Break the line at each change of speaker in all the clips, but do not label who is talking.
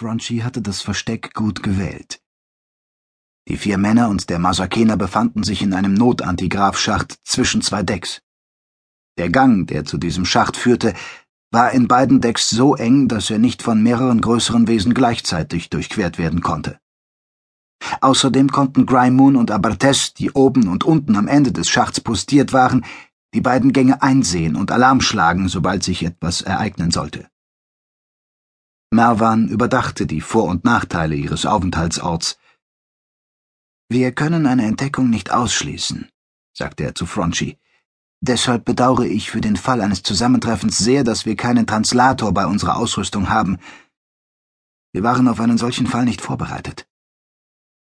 Franchi hatte das Versteck gut gewählt. Die vier Männer und der Masakener befanden sich in einem Notantigrafschacht zwischen zwei Decks. Der Gang, der zu diesem Schacht führte, war in beiden Decks so eng, dass er nicht von mehreren größeren Wesen gleichzeitig durchquert werden konnte. Außerdem konnten Grymoon und Abartes, die oben und unten am Ende des Schachts postiert waren, die beiden Gänge einsehen und Alarm schlagen, sobald sich etwas ereignen sollte. Merwan überdachte die Vor- und Nachteile ihres Aufenthaltsorts. Wir können eine Entdeckung nicht ausschließen, sagte er zu Fronchi. Deshalb bedauere ich für den Fall eines Zusammentreffens sehr, dass wir keinen Translator bei unserer Ausrüstung haben. Wir waren auf einen solchen Fall nicht vorbereitet.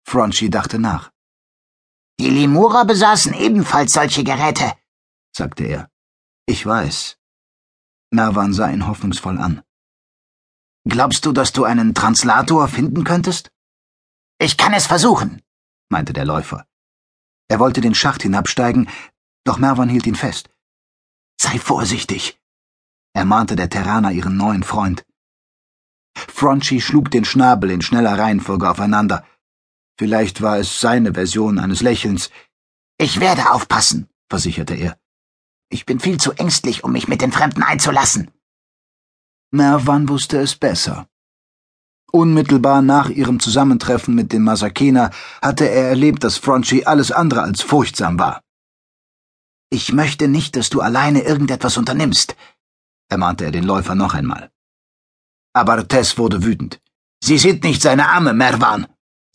Fronchi dachte nach.
Die Lemura besaßen ebenfalls solche Geräte,
sagte er. Ich weiß. Merwan sah ihn hoffnungsvoll an. Glaubst du, dass du einen Translator finden könntest?
Ich kann es versuchen,
meinte der Läufer. Er wollte den Schacht hinabsteigen, doch Merwan hielt ihn fest. Sei vorsichtig, ermahnte der Terraner ihren neuen Freund. Fronchi schlug den Schnabel in schneller Reihenfolge aufeinander. Vielleicht war es seine Version eines Lächelns.
Ich werde aufpassen, versicherte er. Ich bin viel zu ängstlich, um mich mit den Fremden einzulassen.
Merwan wusste es besser. Unmittelbar nach ihrem Zusammentreffen mit dem Masakena hatte er erlebt, dass Fronchi alles andere als furchtsam war.
Ich möchte nicht, dass du alleine irgendetwas unternimmst, ermahnte er den Läufer noch einmal.
Aber Tess wurde wütend.
Sie sind nicht seine Arme, Merwan,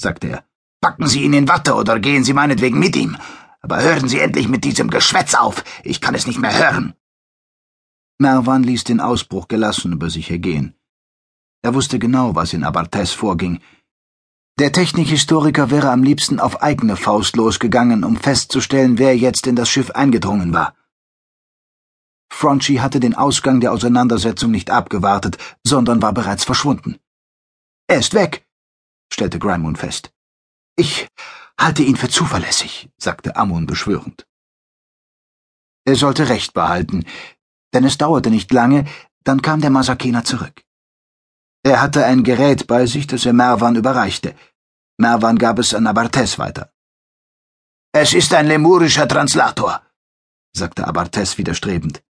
sagte er. Packen Sie ihn in Watte oder gehen Sie meinetwegen mit ihm. Aber hören Sie endlich mit diesem Geschwätz auf. Ich kann es nicht mehr hören.
Merwan ließ den Ausbruch gelassen über sich ergehen. Er wusste genau, was in Abartes vorging. Der Technikhistoriker wäre am liebsten auf eigene Faust losgegangen, um festzustellen, wer jetzt in das Schiff eingedrungen war. Fronchi hatte den Ausgang der Auseinandersetzung nicht abgewartet, sondern war bereits verschwunden. Er ist weg, stellte Grymoon fest. Ich halte ihn für zuverlässig, sagte Amun beschwörend. Er sollte Recht behalten, denn es dauerte nicht lange, dann kam der Masakena zurück. Er hatte ein Gerät bei sich, das er Merwan überreichte. Merwan gab es an Abartes weiter.
Es ist ein lemurischer Translator,
sagte Abartes widerstrebend.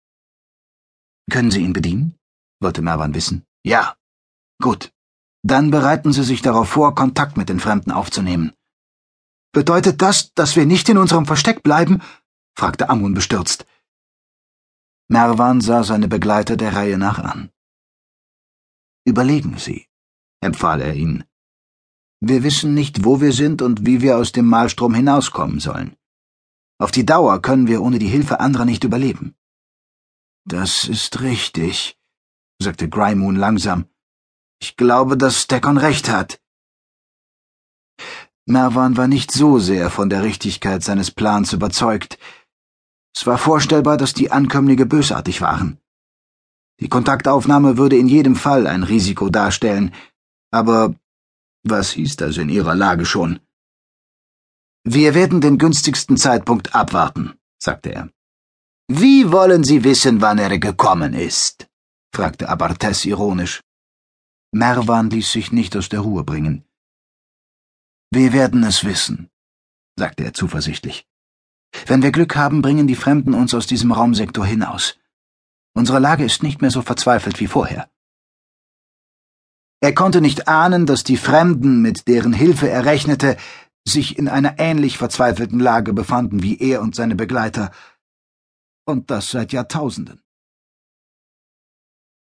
Können Sie ihn bedienen? wollte Merwan wissen.
Ja.
Gut. Dann bereiten Sie sich darauf vor, Kontakt mit den Fremden aufzunehmen. Bedeutet das, dass wir nicht in unserem Versteck bleiben? fragte Amun bestürzt. Merwan sah seine Begleiter der Reihe nach an. Überlegen Sie, empfahl er ihnen. Wir wissen nicht, wo wir sind und wie wir aus dem Malstrom hinauskommen sollen. Auf die Dauer können wir ohne die Hilfe anderer nicht überleben. Das ist richtig, sagte Grymoon langsam. Ich glaube, dass Stekon recht hat. Merwan war nicht so sehr von der Richtigkeit seines Plans überzeugt. Es war vorstellbar, dass die Ankömmlinge bösartig waren. Die Kontaktaufnahme würde in jedem Fall ein Risiko darstellen, aber was hieß das in ihrer Lage schon? Wir werden den günstigsten Zeitpunkt abwarten, sagte er.
Wie wollen Sie wissen, wann er gekommen ist? fragte Abartes ironisch.
Merwan ließ sich nicht aus der Ruhe bringen. Wir werden es wissen, sagte er zuversichtlich. Wenn wir Glück haben, bringen die Fremden uns aus diesem Raumsektor hinaus. Unsere Lage ist nicht mehr so verzweifelt wie vorher. Er konnte nicht ahnen, dass die Fremden, mit deren Hilfe er rechnete, sich in einer ähnlich verzweifelten Lage befanden wie er und seine Begleiter, und das seit Jahrtausenden.